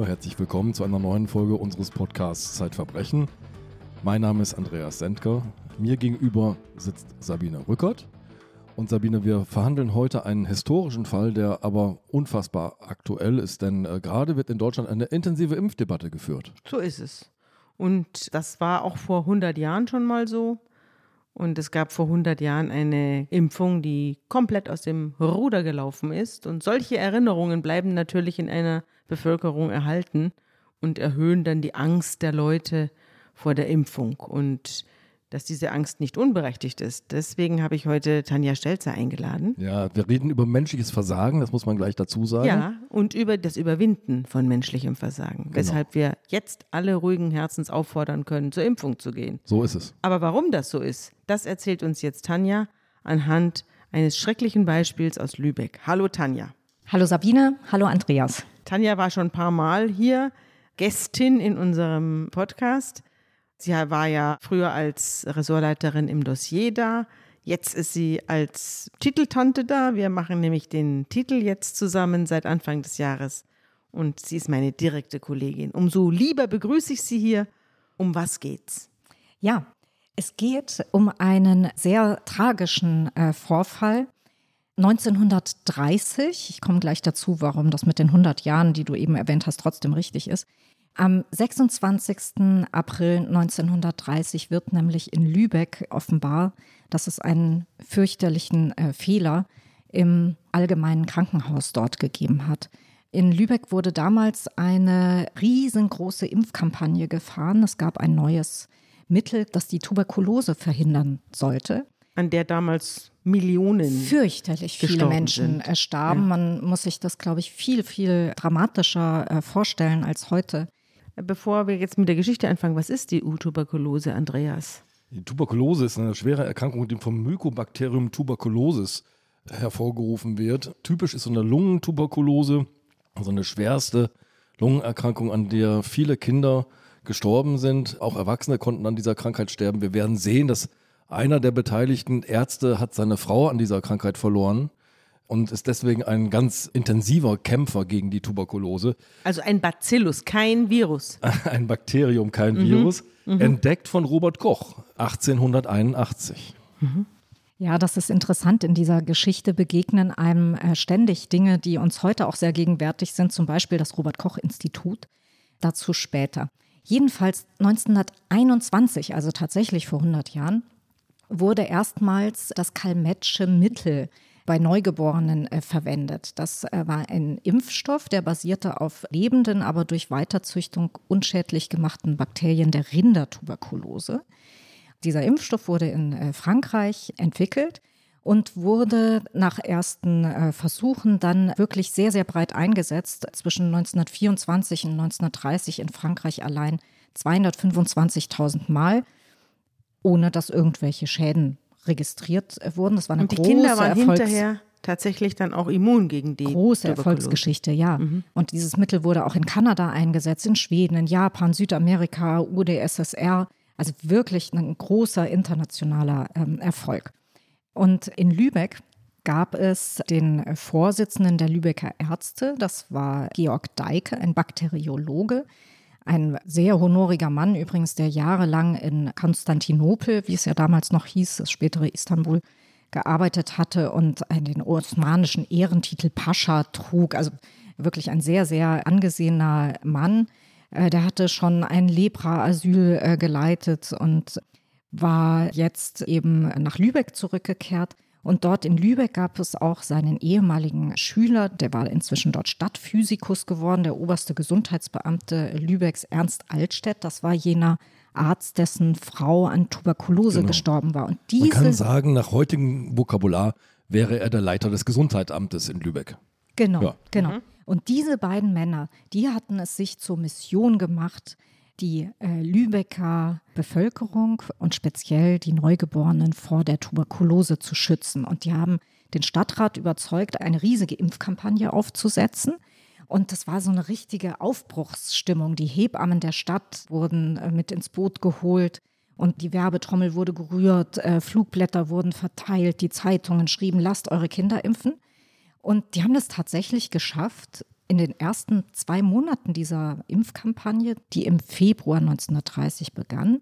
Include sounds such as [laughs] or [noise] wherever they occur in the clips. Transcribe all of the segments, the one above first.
Zuhörer, herzlich willkommen zu einer neuen Folge unseres Podcasts Zeitverbrechen. Mein Name ist Andreas Sendker. Mir gegenüber sitzt Sabine Rückert. Und Sabine, wir verhandeln heute einen historischen Fall, der aber unfassbar aktuell ist, denn äh, gerade wird in Deutschland eine intensive Impfdebatte geführt. So ist es. Und das war auch vor 100 Jahren schon mal so. Und es gab vor 100 Jahren eine Impfung, die komplett aus dem Ruder gelaufen ist. Und solche Erinnerungen bleiben natürlich in einer Bevölkerung erhalten und erhöhen dann die Angst der Leute vor der Impfung. Und dass diese Angst nicht unberechtigt ist. Deswegen habe ich heute Tanja Stelzer eingeladen. Ja, wir reden über menschliches Versagen, das muss man gleich dazu sagen. Ja, und über das Überwinden von menschlichem Versagen. Genau. Weshalb wir jetzt alle ruhigen Herzens auffordern können, zur Impfung zu gehen. So ist es. Aber warum das so ist, das erzählt uns jetzt Tanja anhand eines schrecklichen Beispiels aus Lübeck. Hallo Tanja. Hallo Sabine, hallo Andreas. Tanja war schon ein paar Mal hier, Gästin in unserem Podcast. Sie war ja früher als Ressortleiterin im Dossier da. Jetzt ist sie als Titeltante da. Wir machen nämlich den Titel jetzt zusammen seit Anfang des Jahres. Und sie ist meine direkte Kollegin. Umso lieber begrüße ich Sie hier. Um was geht's? Ja, es geht um einen sehr tragischen äh, Vorfall. 1930, ich komme gleich dazu, warum das mit den 100 Jahren, die du eben erwähnt hast, trotzdem richtig ist. Am 26. April 1930 wird nämlich in Lübeck offenbar, dass es einen fürchterlichen äh, Fehler im allgemeinen Krankenhaus dort gegeben hat. In Lübeck wurde damals eine riesengroße Impfkampagne gefahren. Es gab ein neues Mittel, das die Tuberkulose verhindern sollte. An der damals Millionen. Fürchterlich viele Menschen sind. starben. Ja. Man muss sich das, glaube ich, viel, viel dramatischer äh, vorstellen als heute. Bevor wir jetzt mit der Geschichte anfangen, was ist die U-Tuberkulose, Andreas? Die Tuberkulose ist eine schwere Erkrankung, die vom Mycobacterium tuberculosis hervorgerufen wird. Typisch ist so eine Lungentuberkulose, also eine schwerste Lungenerkrankung, an der viele Kinder gestorben sind. Auch Erwachsene konnten an dieser Krankheit sterben. Wir werden sehen, dass einer der beteiligten Ärzte hat seine Frau an dieser Krankheit verloren und ist deswegen ein ganz intensiver Kämpfer gegen die Tuberkulose. Also ein Bacillus, kein Virus. [laughs] ein Bakterium, kein mhm. Virus. Mhm. Entdeckt von Robert Koch 1881. Mhm. Ja, das ist interessant. In dieser Geschichte begegnen einem äh, ständig Dinge, die uns heute auch sehr gegenwärtig sind, zum Beispiel das Robert Koch Institut. Dazu später. Jedenfalls 1921, also tatsächlich vor 100 Jahren, wurde erstmals das Kalmetsche Mittel bei Neugeborenen äh, verwendet. Das äh, war ein Impfstoff, der basierte auf lebenden, aber durch Weiterzüchtung unschädlich gemachten Bakterien der Rindertuberkulose. Dieser Impfstoff wurde in äh, Frankreich entwickelt und wurde nach ersten äh, Versuchen dann wirklich sehr, sehr breit eingesetzt. Zwischen 1924 und 1930 in Frankreich allein 225.000 Mal, ohne dass irgendwelche Schäden registriert wurden. Das war eine Und die große Kinder waren Erfolgs hinterher tatsächlich dann auch immun gegen die große Erfolgsgeschichte, ja. Mhm. Und dieses Mittel wurde auch in Kanada eingesetzt, in Schweden, in Japan, Südamerika, UdSSR. Also wirklich ein großer internationaler ähm, Erfolg. Und in Lübeck gab es den Vorsitzenden der Lübecker Ärzte, das war Georg Deike, ein Bakteriologe, ein sehr honoriger Mann übrigens, der jahrelang in Konstantinopel, wie es ja damals noch hieß, das spätere Istanbul, gearbeitet hatte und den osmanischen Ehrentitel Pascha trug. Also wirklich ein sehr, sehr angesehener Mann. Äh, der hatte schon ein Lepra-Asyl äh, geleitet und war jetzt eben nach Lübeck zurückgekehrt und dort in Lübeck gab es auch seinen ehemaligen Schüler, der war inzwischen dort Stadtphysikus geworden, der oberste Gesundheitsbeamte Lübecks Ernst Altstedt. Das war jener Arzt, dessen Frau an Tuberkulose genau. gestorben war. Und diese, Man kann sagen, nach heutigem Vokabular wäre er der Leiter des Gesundheitsamtes in Lübeck. Genau, ja. genau. Mhm. Und diese beiden Männer, die hatten es sich zur Mission gemacht, die äh, Lübecker Bevölkerung und speziell die Neugeborenen vor der Tuberkulose zu schützen. Und die haben den Stadtrat überzeugt, eine riesige Impfkampagne aufzusetzen. Und das war so eine richtige Aufbruchsstimmung. Die Hebammen der Stadt wurden äh, mit ins Boot geholt und die Werbetrommel wurde gerührt, äh, Flugblätter wurden verteilt, die Zeitungen schrieben, lasst eure Kinder impfen. Und die haben das tatsächlich geschafft, in den ersten zwei Monaten dieser Impfkampagne, die im Februar 1930 begann,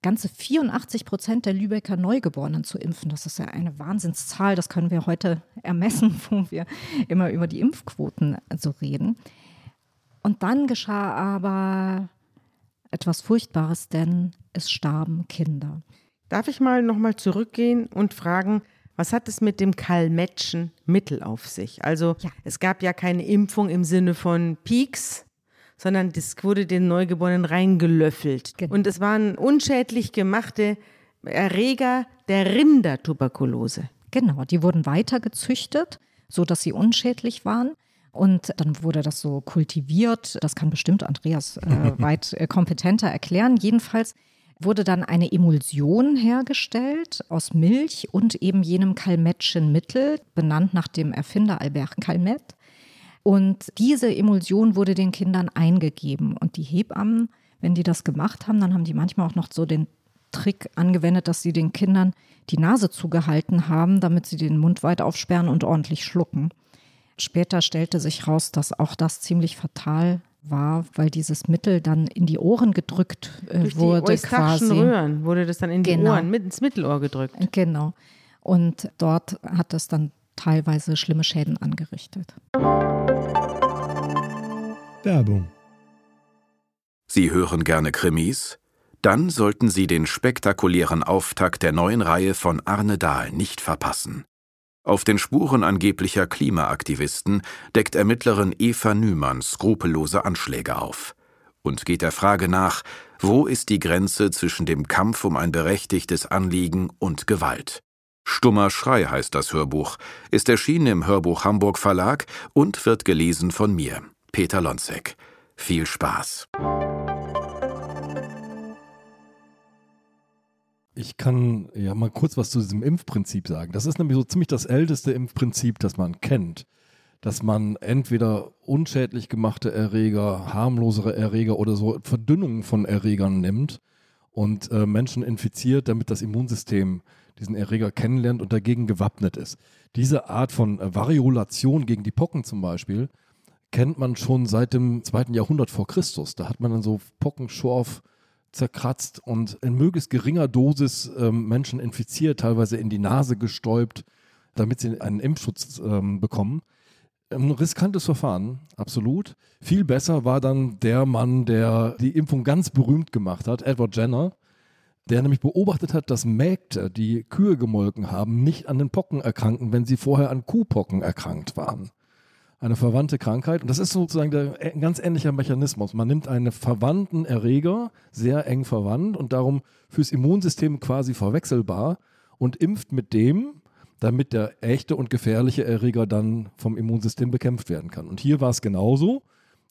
ganze 84 Prozent der Lübecker Neugeborenen zu impfen. Das ist ja eine Wahnsinnszahl. Das können wir heute ermessen, [laughs] wo wir immer über die Impfquoten so reden. Und dann geschah aber etwas Furchtbares, denn es starben Kinder. Darf ich mal nochmal zurückgehen und fragen, was hat es mit dem Kalmetschen Mittel auf sich? Also ja. es gab ja keine Impfung im Sinne von Peaks, sondern das wurde den Neugeborenen reingelöffelt. Genau. Und es waren unschädlich gemachte Erreger der Rindertuberkulose. Genau, die wurden weiter gezüchtet, sodass sie unschädlich waren. Und dann wurde das so kultiviert. Das kann bestimmt Andreas äh, [laughs] weit äh, kompetenter erklären. Jedenfalls wurde dann eine Emulsion hergestellt aus Milch und eben jenem Kalmettschen Mittel, benannt nach dem Erfinder Albert Calmet. Und diese Emulsion wurde den Kindern eingegeben. Und die Hebammen, wenn die das gemacht haben, dann haben die manchmal auch noch so den Trick angewendet, dass sie den Kindern die Nase zugehalten haben, damit sie den Mund weit aufsperren und ordentlich schlucken. Später stellte sich raus, dass auch das ziemlich fatal war, weil dieses Mittel dann in die Ohren gedrückt äh, Durch wurde. Die quasi. Röhren wurde das dann in die genau. Ohren, mit ins Mittelohr gedrückt. Genau. Und dort hat es dann teilweise schlimme Schäden angerichtet. Werbung. Sie hören gerne Krimis? Dann sollten Sie den spektakulären Auftakt der neuen Reihe von Arne Dahl nicht verpassen. Auf den Spuren angeblicher Klimaaktivisten deckt Ermittlerin Eva Nümann skrupellose Anschläge auf und geht der Frage nach, wo ist die Grenze zwischen dem Kampf um ein berechtigtes Anliegen und Gewalt. Stummer Schrei heißt das Hörbuch, ist erschienen im Hörbuch Hamburg Verlag und wird gelesen von mir, Peter Lonzek. Viel Spaß. Ich kann ja mal kurz was zu diesem Impfprinzip sagen. Das ist nämlich so ziemlich das älteste Impfprinzip, das man kennt. Dass man entweder unschädlich gemachte Erreger, harmlosere Erreger oder so Verdünnungen von Erregern nimmt und äh, Menschen infiziert, damit das Immunsystem diesen Erreger kennenlernt und dagegen gewappnet ist. Diese Art von äh, Variolation gegen die Pocken zum Beispiel kennt man schon seit dem zweiten Jahrhundert vor Christus. Da hat man dann so Pockenschorf zerkratzt und in möglichst geringer Dosis ähm, Menschen infiziert, teilweise in die Nase gestäubt, damit sie einen Impfschutz ähm, bekommen. Ein riskantes Verfahren, absolut. Viel besser war dann der Mann, der die Impfung ganz berühmt gemacht hat, Edward Jenner, der nämlich beobachtet hat, dass Mägde, die Kühe gemolken haben, nicht an den Pocken erkranken, wenn sie vorher an Kuhpocken erkrankt waren eine verwandte Krankheit. Und das ist sozusagen der, ein ganz ähnlicher Mechanismus. Man nimmt einen verwandten Erreger, sehr eng verwandt und darum fürs Immunsystem quasi verwechselbar und impft mit dem, damit der echte und gefährliche Erreger dann vom Immunsystem bekämpft werden kann. Und hier war es genauso.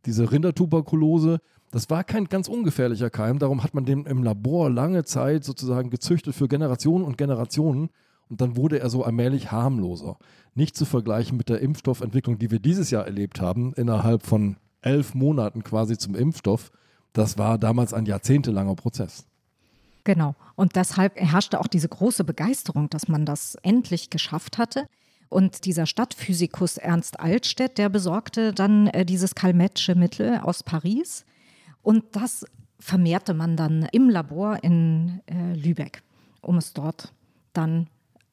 Diese Rindertuberkulose, das war kein ganz ungefährlicher Keim, darum hat man den im Labor lange Zeit sozusagen gezüchtet für Generationen und Generationen und dann wurde er so allmählich harmloser. Nicht zu vergleichen mit der Impfstoffentwicklung, die wir dieses Jahr erlebt haben, innerhalb von elf Monaten quasi zum Impfstoff. Das war damals ein jahrzehntelanger Prozess. Genau. Und deshalb herrschte auch diese große Begeisterung, dass man das endlich geschafft hatte. Und dieser Stadtphysikus Ernst Altstedt, der besorgte dann äh, dieses Calmetsche Mittel aus Paris. Und das vermehrte man dann im Labor in äh, Lübeck, um es dort dann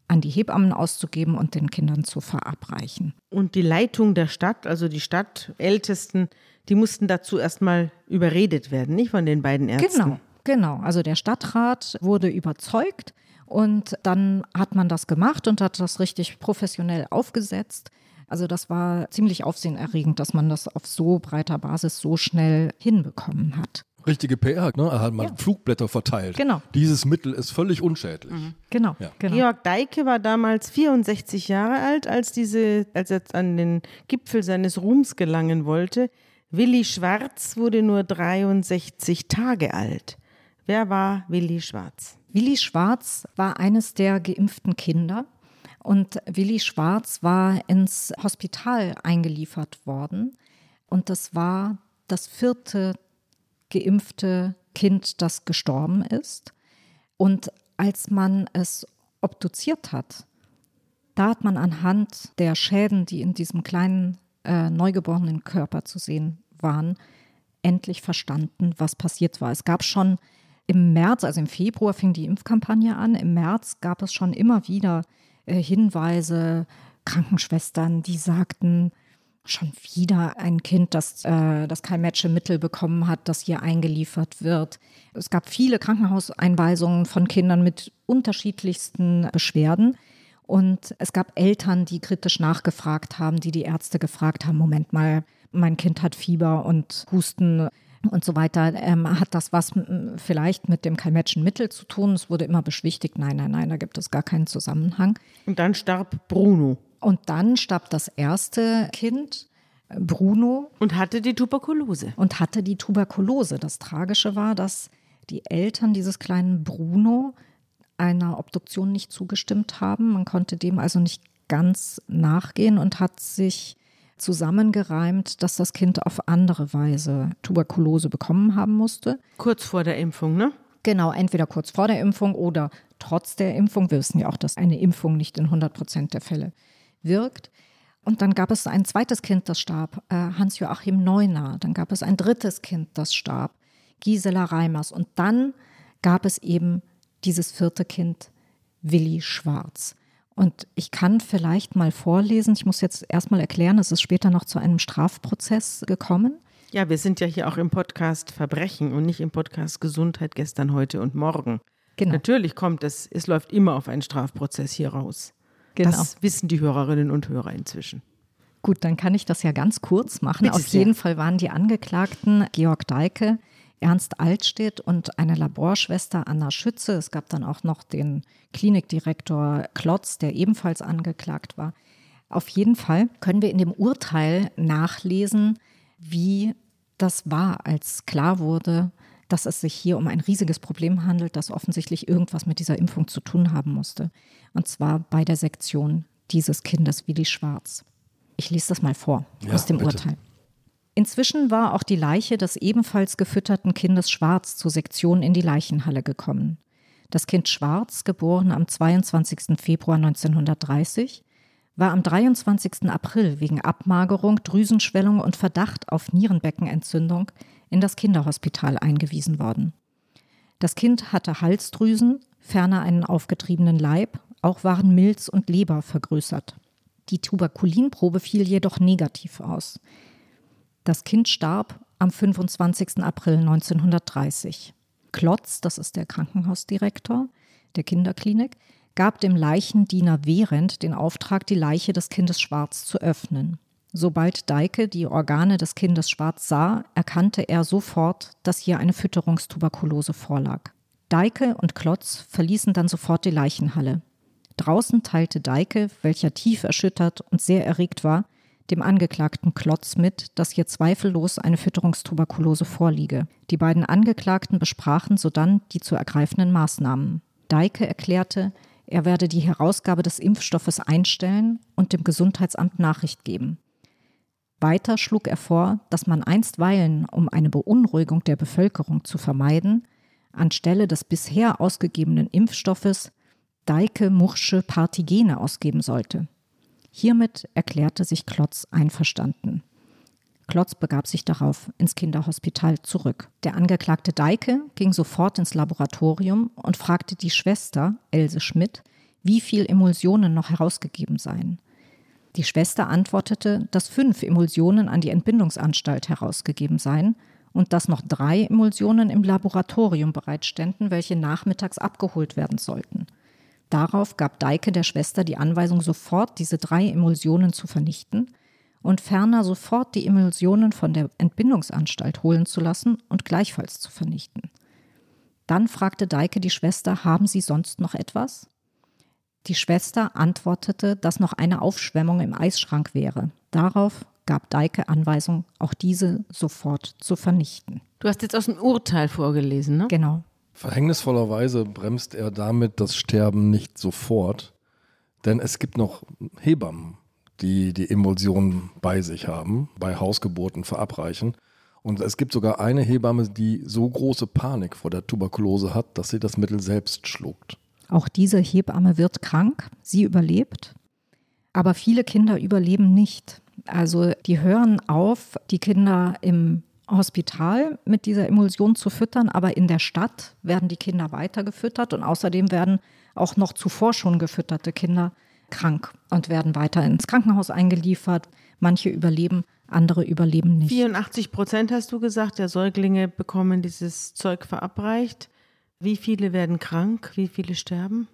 an die Hebammen auszugeben und den Kindern zu verabreichen. Und die Leitung der Stadt, also die Stadtältesten, die mussten dazu erstmal überredet werden, nicht von den beiden Ärzten. Genau, genau. Also der Stadtrat wurde überzeugt und dann hat man das gemacht und hat das richtig professionell aufgesetzt. Also das war ziemlich aufsehenerregend, dass man das auf so breiter Basis so schnell hinbekommen hat richtige PR, ne? Er hat mal ja. Flugblätter verteilt. Genau. Dieses Mittel ist völlig unschädlich. Mhm. Genau. Ja. genau. Georg Deike war damals 64 Jahre alt, als, diese, als er an den Gipfel seines Ruhms gelangen wollte. Willi Schwarz wurde nur 63 Tage alt. Wer war Willi Schwarz? Willi Schwarz war eines der geimpften Kinder. Und Willi Schwarz war ins Hospital eingeliefert worden. Und das war das vierte geimpfte Kind, das gestorben ist. Und als man es obduziert hat, da hat man anhand der Schäden, die in diesem kleinen äh, neugeborenen Körper zu sehen waren, endlich verstanden, was passiert war. Es gab schon im März, also im Februar fing die Impfkampagne an. Im März gab es schon immer wieder äh, Hinweise, Krankenschwestern, die sagten, schon wieder ein Kind, das, äh, das kein Matchemittel bekommen hat, das hier eingeliefert wird. Es gab viele Krankenhauseinweisungen von Kindern mit unterschiedlichsten Beschwerden. Und es gab Eltern, die kritisch nachgefragt haben, die die Ärzte gefragt haben, Moment mal, mein Kind hat Fieber und Husten und so weiter. Ähm, hat das was vielleicht mit dem Kalmetschen Mittel zu tun? Es wurde immer beschwichtigt, nein, nein, nein, da gibt es gar keinen Zusammenhang. Und dann starb Bruno. Und dann starb das erste Kind, Bruno. Und hatte die Tuberkulose. Und hatte die Tuberkulose. Das Tragische war, dass die Eltern dieses kleinen Bruno einer Obduktion nicht zugestimmt haben. Man konnte dem also nicht ganz nachgehen und hat sich zusammengereimt, dass das Kind auf andere Weise Tuberkulose bekommen haben musste. Kurz vor der Impfung, ne? Genau, entweder kurz vor der Impfung oder trotz der Impfung. Wir wissen ja auch, dass eine Impfung nicht in 100 Prozent der Fälle wirkt. Und dann gab es ein zweites Kind, das starb, äh, Hans-Joachim Neuner. Dann gab es ein drittes Kind, das starb, Gisela Reimers. Und dann gab es eben dieses vierte Kind, Willi Schwarz. Und ich kann vielleicht mal vorlesen, ich muss jetzt erstmal erklären, es ist später noch zu einem Strafprozess gekommen. Ja, wir sind ja hier auch im Podcast Verbrechen und nicht im Podcast Gesundheit gestern, heute und morgen. Genau. Natürlich kommt es, es läuft immer auf einen Strafprozess hier raus. Genau. Das wissen die Hörerinnen und Hörer inzwischen. Gut, dann kann ich das ja ganz kurz machen. Bitte auf jeden Fall waren die Angeklagten Georg Deike, Ernst Altstedt und eine Laborschwester Anna Schütze. Es gab dann auch noch den Klinikdirektor Klotz, der ebenfalls angeklagt war. Auf jeden Fall können wir in dem Urteil nachlesen, wie das war, als klar wurde, dass es sich hier um ein riesiges Problem handelt, das offensichtlich irgendwas mit dieser Impfung zu tun haben musste. Und zwar bei der Sektion dieses Kindes Willi Schwarz. Ich lese das mal vor ja, aus dem bitte. Urteil. Inzwischen war auch die Leiche des ebenfalls gefütterten Kindes Schwarz zur Sektion in die Leichenhalle gekommen. Das Kind Schwarz, geboren am 22. Februar 1930, war am 23. April wegen Abmagerung, Drüsenschwellung und Verdacht auf Nierenbeckenentzündung in das Kinderhospital eingewiesen worden. Das Kind hatte Halsdrüsen, ferner einen aufgetriebenen Leib, auch waren Milz und Leber vergrößert. Die Tuberkulinprobe fiel jedoch negativ aus. Das Kind starb am 25. April 1930. Klotz, das ist der Krankenhausdirektor der Kinderklinik, gab dem Leichendiener Während den Auftrag, die Leiche des Kindes Schwarz zu öffnen. Sobald Deike die Organe des Kindes Schwarz sah, erkannte er sofort, dass hier eine Fütterungstuberkulose vorlag. Deike und Klotz verließen dann sofort die Leichenhalle. Draußen teilte Deike, welcher tief erschüttert und sehr erregt war, dem Angeklagten Klotz mit, dass hier zweifellos eine Fütterungstuberkulose vorliege. Die beiden Angeklagten besprachen sodann die zu ergreifenden Maßnahmen. Deike erklärte, er werde die Herausgabe des Impfstoffes einstellen und dem Gesundheitsamt Nachricht geben. Weiter schlug er vor, dass man einstweilen, um eine Beunruhigung der Bevölkerung zu vermeiden, anstelle des bisher ausgegebenen Impfstoffes Deike Mursche Partigene ausgeben sollte. Hiermit erklärte sich Klotz einverstanden. Klotz begab sich darauf ins Kinderhospital zurück. Der Angeklagte Deike ging sofort ins Laboratorium und fragte die Schwester, Else Schmidt, wie viel Emulsionen noch herausgegeben seien. Die Schwester antwortete, dass fünf Emulsionen an die Entbindungsanstalt herausgegeben seien und dass noch drei Emulsionen im Laboratorium bereitständen, welche nachmittags abgeholt werden sollten. Darauf gab Deike der Schwester die Anweisung, sofort diese drei Emulsionen zu vernichten und ferner sofort die Emulsionen von der Entbindungsanstalt holen zu lassen und gleichfalls zu vernichten. Dann fragte Deike die Schwester, haben Sie sonst noch etwas? Die Schwester antwortete, dass noch eine Aufschwemmung im Eisschrank wäre. Darauf gab Deike Anweisung, auch diese sofort zu vernichten. Du hast jetzt aus dem Urteil vorgelesen, ne? Genau. Verhängnisvollerweise bremst er damit das Sterben nicht sofort, denn es gibt noch Hebammen, die die Emulsion bei sich haben, bei Hausgeburten verabreichen. Und es gibt sogar eine Hebamme, die so große Panik vor der Tuberkulose hat, dass sie das Mittel selbst schluckt. Auch diese Hebamme wird krank, sie überlebt, aber viele Kinder überleben nicht. Also die hören auf, die Kinder im Hospital mit dieser Emulsion zu füttern, aber in der Stadt werden die Kinder weiter gefüttert und außerdem werden auch noch zuvor schon gefütterte Kinder krank und werden weiter ins Krankenhaus eingeliefert. Manche überleben, andere überleben nicht. 84 Prozent hast du gesagt, der Säuglinge bekommen dieses Zeug verabreicht. Wie viele werden krank? Wie viele sterben?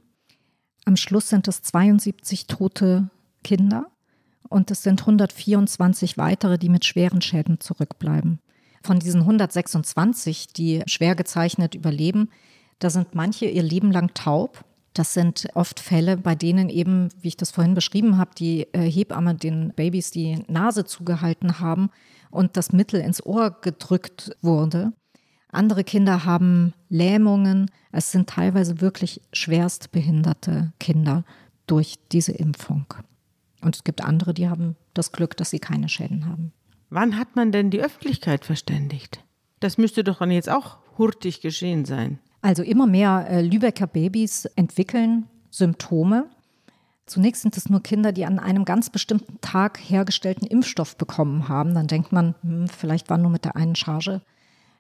Am Schluss sind es 72 tote Kinder und es sind 124 weitere, die mit schweren Schäden zurückbleiben. Von diesen 126, die schwer gezeichnet überleben, da sind manche ihr Leben lang taub. Das sind oft Fälle, bei denen eben, wie ich das vorhin beschrieben habe, die äh, Hebamme den Babys die Nase zugehalten haben und das Mittel ins Ohr gedrückt wurde. Andere Kinder haben Lähmungen. Es sind teilweise wirklich schwerst behinderte Kinder durch diese Impfung. Und es gibt andere, die haben das Glück, dass sie keine Schäden haben. Wann hat man denn die Öffentlichkeit verständigt? Das müsste doch dann jetzt auch hurtig geschehen sein. Also immer mehr äh, Lübecker Babys entwickeln Symptome. Zunächst sind es nur Kinder, die an einem ganz bestimmten Tag hergestellten Impfstoff bekommen haben. Dann denkt man, hm, vielleicht war nur mit der einen Charge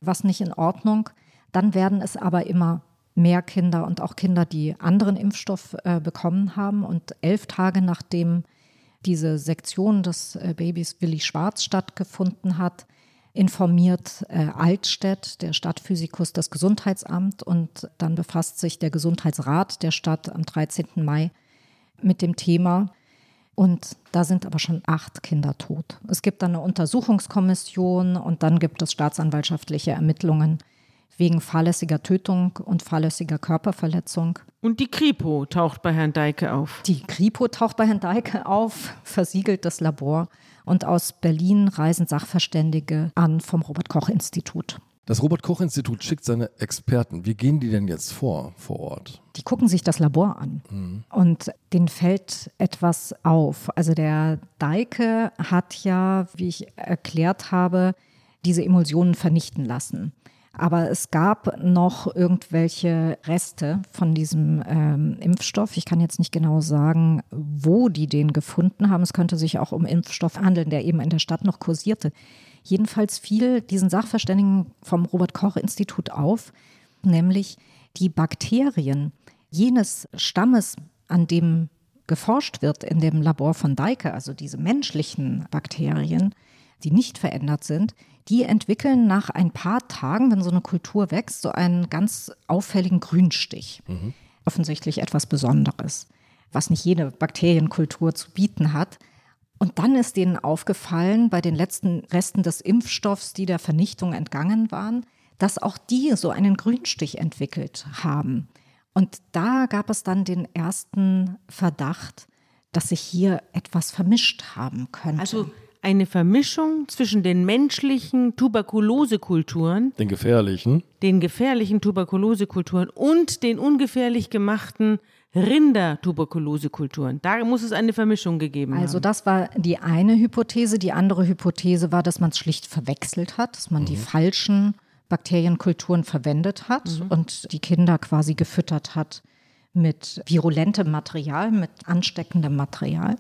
was nicht in Ordnung. Dann werden es aber immer mehr Kinder und auch Kinder, die anderen Impfstoff äh, bekommen haben. Und elf Tage nachdem diese Sektion des äh, Babys Willi Schwarz stattgefunden hat, informiert äh, Altstädt, der Stadtphysikus, das Gesundheitsamt und dann befasst sich der Gesundheitsrat der Stadt am 13. Mai mit dem Thema. Und da sind aber schon acht Kinder tot. Es gibt dann eine Untersuchungskommission und dann gibt es staatsanwaltschaftliche Ermittlungen wegen fahrlässiger Tötung und fahrlässiger Körperverletzung. Und die Kripo taucht bei Herrn Deike auf. Die Kripo taucht bei Herrn Deike auf, versiegelt das Labor und aus Berlin reisen Sachverständige an vom Robert Koch Institut. Das Robert Koch Institut schickt seine Experten. Wie gehen die denn jetzt vor vor Ort? Die gucken sich das Labor an mhm. und denen fällt etwas auf. Also der Deike hat ja, wie ich erklärt habe, diese Emulsionen vernichten lassen. Aber es gab noch irgendwelche Reste von diesem ähm, Impfstoff. Ich kann jetzt nicht genau sagen, wo die den gefunden haben. Es könnte sich auch um Impfstoff handeln, der eben in der Stadt noch kursierte. Jedenfalls fiel diesen Sachverständigen vom Robert Koch Institut auf, nämlich die Bakterien jenes Stammes, an dem geforscht wird in dem Labor von Deike, also diese menschlichen Bakterien, die nicht verändert sind, die entwickeln nach ein paar Tagen, wenn so eine Kultur wächst, so einen ganz auffälligen Grünstich. Mhm. Offensichtlich etwas Besonderes, was nicht jede Bakterienkultur zu bieten hat. Und dann ist denen aufgefallen, bei den letzten Resten des Impfstoffs, die der Vernichtung entgangen waren, dass auch die so einen Grünstich entwickelt haben. Und da gab es dann den ersten Verdacht, dass sich hier etwas vermischt haben könnte. Also eine Vermischung zwischen den menschlichen Tuberkulosekulturen, den gefährlichen, den gefährlichen Tuberkulosekulturen und den ungefährlich gemachten Rinder-Tuberkulosekulturen. Da muss es eine Vermischung gegeben haben. Also das war die eine Hypothese. Die andere Hypothese war, dass man es schlicht verwechselt hat, dass man mhm. die falschen Bakterienkulturen verwendet hat mhm. und die Kinder quasi gefüttert hat mit virulentem Material, mit ansteckendem Material.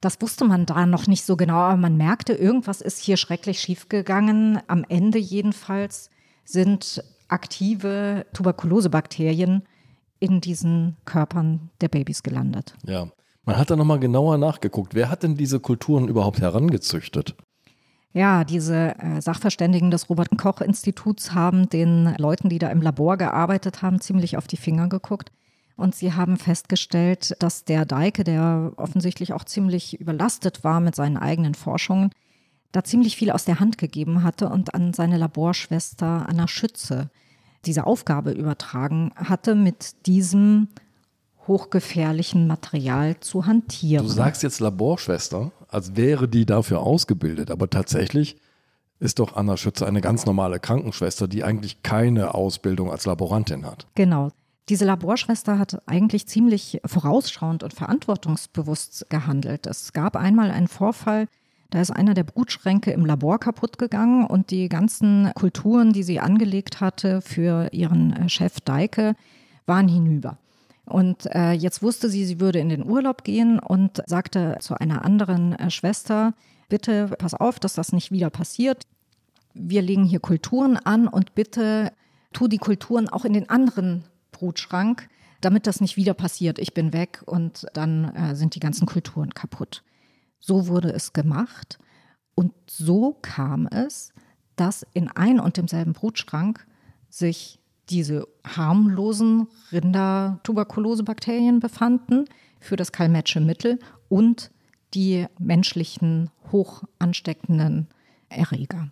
Das wusste man da noch nicht so genau, aber man merkte, irgendwas ist hier schrecklich schiefgegangen. Am Ende jedenfalls sind aktive Tuberkulosebakterien in diesen Körpern der Babys gelandet. Ja, man hat da nochmal genauer nachgeguckt. Wer hat denn diese Kulturen überhaupt herangezüchtet? Ja, diese äh, Sachverständigen des Robert Koch Instituts haben den Leuten, die da im Labor gearbeitet haben, ziemlich auf die Finger geguckt. Und sie haben festgestellt, dass der Deike, der offensichtlich auch ziemlich überlastet war mit seinen eigenen Forschungen, da ziemlich viel aus der Hand gegeben hatte und an seine Laborschwester Anna Schütze diese Aufgabe übertragen hatte, mit diesem hochgefährlichen Material zu hantieren. Du sagst jetzt Laborschwester, als wäre die dafür ausgebildet, aber tatsächlich ist doch Anna Schütze eine ganz normale Krankenschwester, die eigentlich keine Ausbildung als Laborantin hat. Genau. Diese Laborschwester hat eigentlich ziemlich vorausschauend und verantwortungsbewusst gehandelt. Es gab einmal einen Vorfall, da ist einer der Brutschränke im Labor kaputt gegangen und die ganzen Kulturen, die sie angelegt hatte für ihren äh, Chef Deike, waren hinüber. Und äh, jetzt wusste sie, sie würde in den Urlaub gehen und sagte zu einer anderen äh, Schwester, bitte pass auf, dass das nicht wieder passiert. Wir legen hier Kulturen an und bitte tu die Kulturen auch in den anderen Brutschrank, damit das nicht wieder passiert. Ich bin weg und dann äh, sind die ganzen Kulturen kaputt. So wurde es gemacht und so kam es, dass in ein und demselben Brutschrank sich diese harmlosen Rinder-Tuberkulose-Bakterien befanden für das Kalmetsche Mittel und die menschlichen hoch ansteckenden Erreger.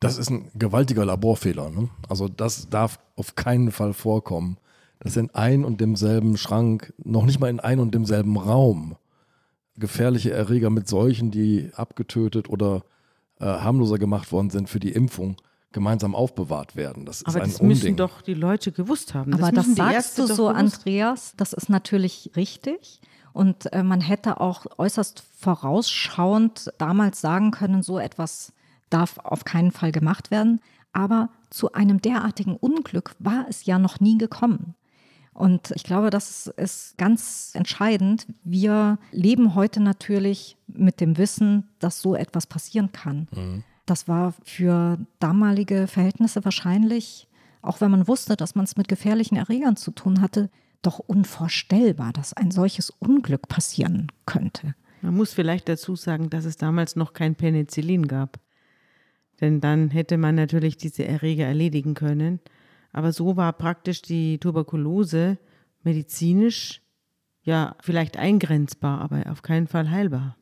Das ist ein gewaltiger Laborfehler. Ne? Also das darf auf keinen Fall vorkommen, dass in ein und demselben Schrank, noch nicht mal in ein und demselben Raum, gefährliche Erreger mit solchen, die abgetötet oder äh, harmloser gemacht worden sind für die Impfung, gemeinsam aufbewahrt werden. Das ist Aber ein das Unding. müssen doch die Leute gewusst haben. Aber das, müssen die sagst du so, gewusst Andreas, das ist natürlich richtig. Und äh, man hätte auch äußerst vorausschauend damals sagen können, so etwas darf auf keinen Fall gemacht werden. Aber zu einem derartigen Unglück war es ja noch nie gekommen. Und ich glaube, das ist ganz entscheidend. Wir leben heute natürlich mit dem Wissen, dass so etwas passieren kann. Das war für damalige Verhältnisse wahrscheinlich, auch wenn man wusste, dass man es mit gefährlichen Erregern zu tun hatte, doch unvorstellbar, dass ein solches Unglück passieren könnte. Man muss vielleicht dazu sagen, dass es damals noch kein Penicillin gab. Denn dann hätte man natürlich diese Erreger erledigen können. Aber so war praktisch die Tuberkulose medizinisch ja vielleicht eingrenzbar, aber auf keinen Fall heilbar.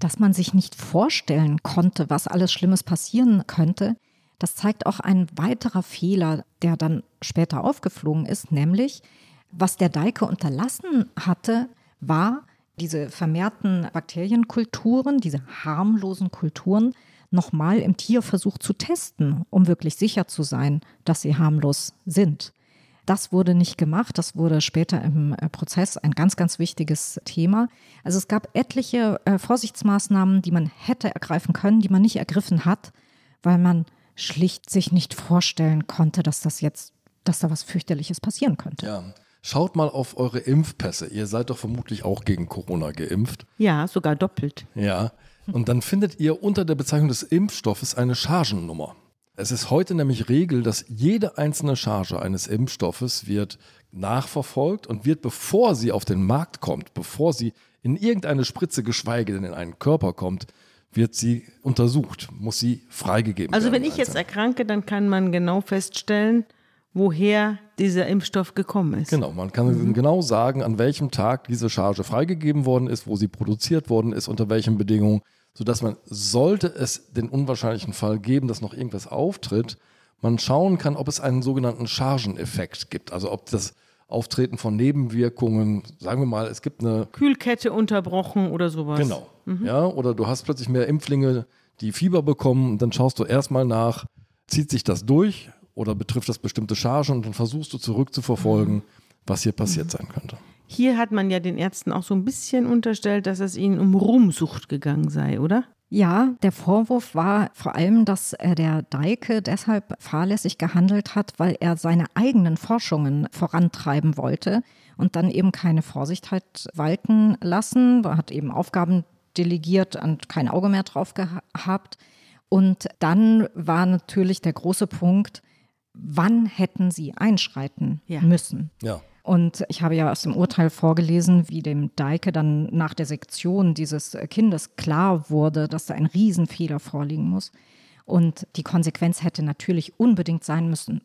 dass man sich nicht vorstellen konnte, was alles Schlimmes passieren könnte, das zeigt auch ein weiterer Fehler, der dann später aufgeflogen ist, nämlich was der Deike unterlassen hatte, war diese vermehrten Bakterienkulturen, diese harmlosen Kulturen, nochmal im Tierversuch zu testen, um wirklich sicher zu sein, dass sie harmlos sind. Das wurde nicht gemacht. Das wurde später im äh, Prozess ein ganz, ganz wichtiges Thema. Also es gab etliche äh, Vorsichtsmaßnahmen, die man hätte ergreifen können, die man nicht ergriffen hat, weil man schlicht sich nicht vorstellen konnte, dass das jetzt, dass da was fürchterliches passieren könnte. Ja. Schaut mal auf eure Impfpässe. Ihr seid doch vermutlich auch gegen Corona geimpft. Ja, sogar doppelt. Ja. Und dann findet ihr unter der Bezeichnung des Impfstoffes eine Chargennummer. Es ist heute nämlich Regel, dass jede einzelne Charge eines Impfstoffes wird nachverfolgt und wird, bevor sie auf den Markt kommt, bevor sie in irgendeine Spritze, geschweige denn in einen Körper kommt, wird sie untersucht, muss sie freigegeben Also werden. wenn ich jetzt erkranke, dann kann man genau feststellen, woher dieser Impfstoff gekommen ist. Genau, man kann genau sagen, an welchem Tag diese Charge freigegeben worden ist, wo sie produziert worden ist, unter welchen Bedingungen, sodass man, sollte es den unwahrscheinlichen Fall geben, dass noch irgendwas auftritt, man schauen kann, ob es einen sogenannten Chargeneffekt gibt. Also ob das Auftreten von Nebenwirkungen, sagen wir mal, es gibt eine Kühlkette unterbrochen oder sowas. Genau. Ja, oder du hast plötzlich mehr Impflinge, die Fieber bekommen, und dann schaust du erstmal nach, zieht sich das durch oder betrifft das bestimmte Chargen und dann versuchst du zurückzuverfolgen, was hier passiert sein könnte. Hier hat man ja den Ärzten auch so ein bisschen unterstellt, dass es ihnen um Ruhmsucht gegangen sei, oder? Ja, der Vorwurf war vor allem, dass äh, der Deike deshalb fahrlässig gehandelt hat, weil er seine eigenen Forschungen vorantreiben wollte und dann eben keine Vorsicht hat walten lassen. Er hat eben Aufgaben delegiert und kein Auge mehr drauf gehabt. Und dann war natürlich der große Punkt, wann hätten sie einschreiten Ja. müssen? Ja. Und ich habe ja aus dem Urteil vorgelesen, wie dem Deike dann nach der Sektion dieses Kindes klar wurde, dass da ein Riesenfehler vorliegen muss. Und die Konsequenz hätte natürlich unbedingt sein müssen,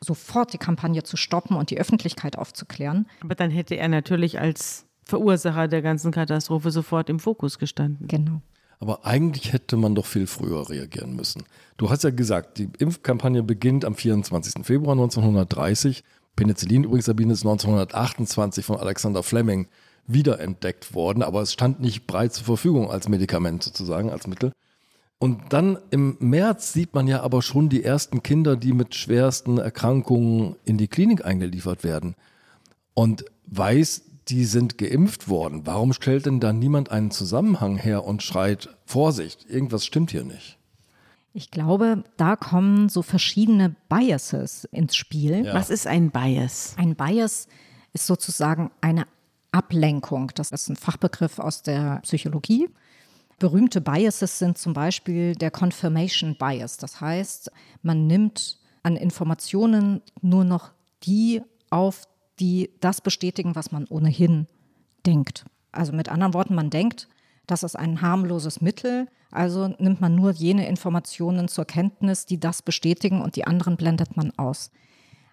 sofort die Kampagne zu stoppen und die Öffentlichkeit aufzuklären. Aber dann hätte er natürlich als Verursacher der ganzen Katastrophe sofort im Fokus gestanden. Genau. Aber eigentlich hätte man doch viel früher reagieren müssen. Du hast ja gesagt, die Impfkampagne beginnt am 24. Februar 1930. Penicillin übrigens, Sabine, ist 1928 von Alexander Fleming wiederentdeckt worden, aber es stand nicht breit zur Verfügung als Medikament sozusagen, als Mittel. Und dann im März sieht man ja aber schon die ersten Kinder, die mit schwersten Erkrankungen in die Klinik eingeliefert werden. Und weiß, die sind geimpft worden. Warum stellt denn da niemand einen Zusammenhang her und schreit, Vorsicht, irgendwas stimmt hier nicht? Ich glaube, da kommen so verschiedene Biases ins Spiel. Ja. Was ist ein Bias? Ein Bias ist sozusagen eine Ablenkung. Das ist ein Fachbegriff aus der Psychologie. Berühmte Biases sind zum Beispiel der Confirmation Bias. Das heißt, man nimmt an Informationen nur noch die auf, die das bestätigen, was man ohnehin denkt. Also mit anderen Worten, man denkt, das ist ein harmloses Mittel, also nimmt man nur jene Informationen zur Kenntnis, die das bestätigen und die anderen blendet man aus.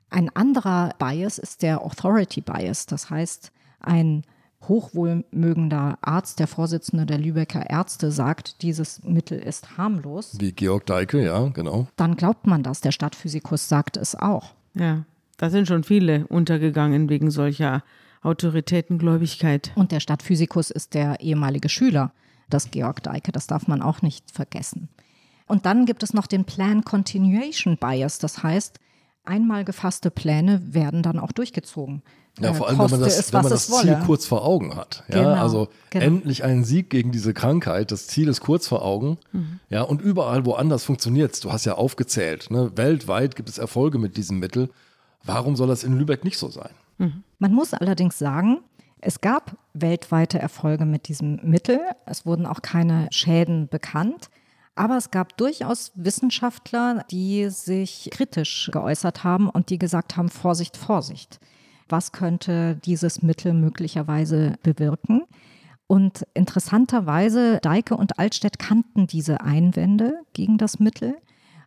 Ein anderer Bias ist der Authority Bias. Das heißt, ein hochwohlmögender Arzt, der Vorsitzende der Lübecker Ärzte, sagt, dieses Mittel ist harmlos. Wie Georg Deike, ja, genau. Dann glaubt man das. Der Stadtphysikus sagt es auch. Ja, da sind schon viele untergegangen wegen solcher Autoritätengläubigkeit. Und der Stadtphysikus ist der ehemalige Schüler des Georg Deike. Das darf man auch nicht vergessen. Und dann gibt es noch den Plan Continuation Bias. Das heißt, einmal gefasste Pläne werden dann auch durchgezogen. Ja, vor allem, wenn man das, es, wenn man das Ziel wolle. kurz vor Augen hat. Ja, Genau, also genau. endlich einen Sieg gegen diese Krankheit. Das Ziel ist kurz vor Augen. Mhm. Ja, und überall woanders funktioniert es. Du hast ja aufgezählt. Ne? Weltweit gibt es Erfolge mit diesem Mittel. Warum soll das in Lübeck nicht so sein? Man muss allerdings sagen, es gab weltweite Erfolge mit diesem Mittel. Es wurden auch keine Schäden bekannt. Aber es gab durchaus Wissenschaftler, die sich kritisch geäußert haben und die gesagt haben, Vorsicht, Vorsicht. Was könnte dieses Mittel möglicherweise bewirken? Und interessanterweise, Deike und Altstädt kannten diese Einwände gegen das Mittel,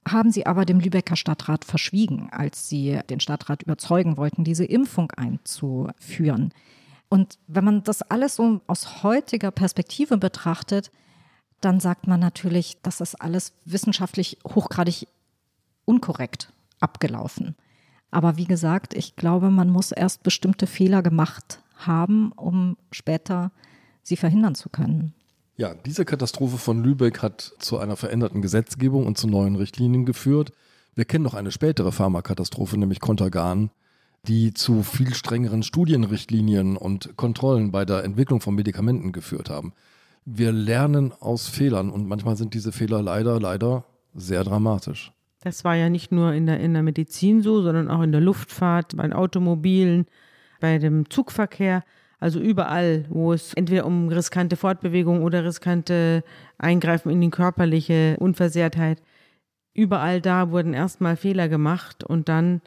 haben sie aber dem Lübecker Stadtrat verschwiegen, als sie den Stadtrat überzeugen wollten, diese Impfung einzuführen. Und wenn man das alles so aus heutiger Perspektive betrachtet, dann sagt man natürlich, das ist alles wissenschaftlich hochgradig unkorrekt abgelaufen. Aber wie gesagt, ich glaube, man muss erst bestimmte Fehler gemacht haben, um später sie verhindern zu können. Ja, diese Katastrophe von Lübeck hat zu einer veränderten Gesetzgebung und zu neuen Richtlinien geführt. Wir kennen noch eine spätere Pharmakatastrophe, nämlich Contergan, die zu viel strengeren Studienrichtlinien und Kontrollen bei der Entwicklung von Medikamenten geführt haben. Wir lernen aus Fehlern und manchmal sind diese Fehler leider, leider sehr dramatisch. Das war ja nicht nur in der, in der Medizin so, sondern auch in der Luftfahrt, bei Automobilen, bei dem Zugverkehr. Also überall, wo es entweder um riskante Fortbewegung oder riskante Eingreifen in die körperliche Unversehrtheit, überall da wurden erstmal Fehler gemacht und dann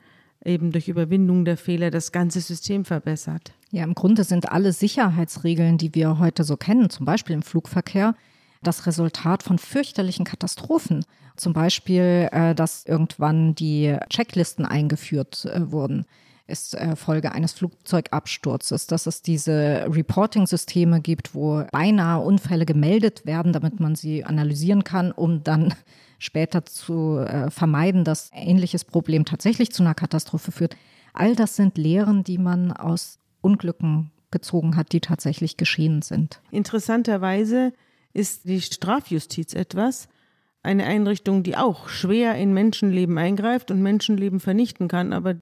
eben durch Überwindung der Fehler das ganze System verbessert. Ja, im Grunde sind alle Sicherheitsregeln, die wir heute so kennen, zum Beispiel im Flugverkehr, das Resultat von fürchterlichen Katastrophen. Zum Beispiel, äh, dass irgendwann die Checklisten eingeführt äh, wurden, ist äh, Folge eines Flugzeugabsturzes, dass es diese Reporting-Systeme gibt, wo beinahe Unfälle gemeldet werden, damit man sie analysieren kann, um dann [laughs] später zu äh, vermeiden, dass ähnliches Problem tatsächlich zu einer Katastrophe führt. All das sind Lehren, die man aus Unglücken gezogen hat, die tatsächlich geschehen sind. Interessanterweise ist die Strafjustiz etwas, eine Einrichtung, die auch schwer in Menschenleben eingreift und Menschenleben vernichten kann. Aber